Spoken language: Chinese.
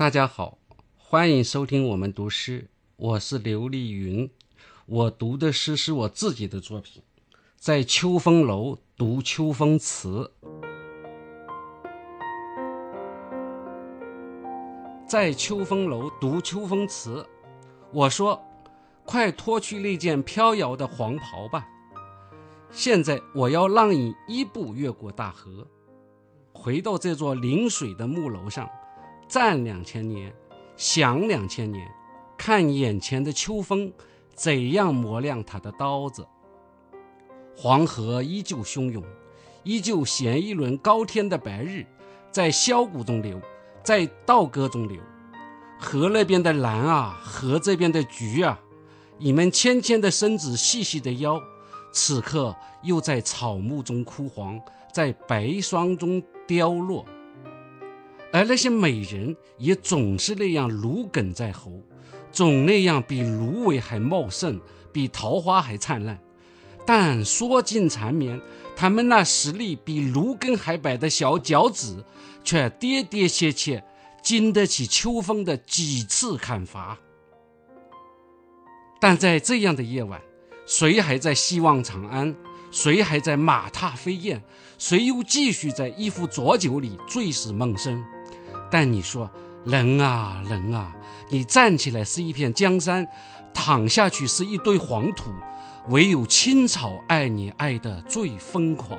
大家好，欢迎收听我们读诗，我是刘丽云。我读的诗是我自己的作品，在秋风楼读秋风词，在秋风楼读秋风词。我说，快脱去那件飘摇的黄袍吧。现在我要让你一步越过大河，回到这座临水的木楼上。站两千年，想两千年，看眼前的秋风怎样磨亮他的刀子。黄河依旧汹涌，依旧衔一轮高天的白日，在箫鼓中流，在道歌中流。河那边的蓝啊，河这边的橘啊，你们纤纤的身子，细细的腰，此刻又在草木中枯黄，在白霜中凋落。而那些美人也总是那样芦梗在喉，总那样比芦苇还茂盛，比桃花还灿烂。但说尽缠绵，他们那实力比芦根还白的小脚趾，却跌跌切切，经得起秋风的几次砍伐。但在这样的夜晚，谁还在希望长安？谁还在马踏飞燕？谁又继续在一壶浊酒里醉死梦生？但你说人啊人啊，你站起来是一片江山，躺下去是一堆黄土，唯有青草爱你爱得最疯狂。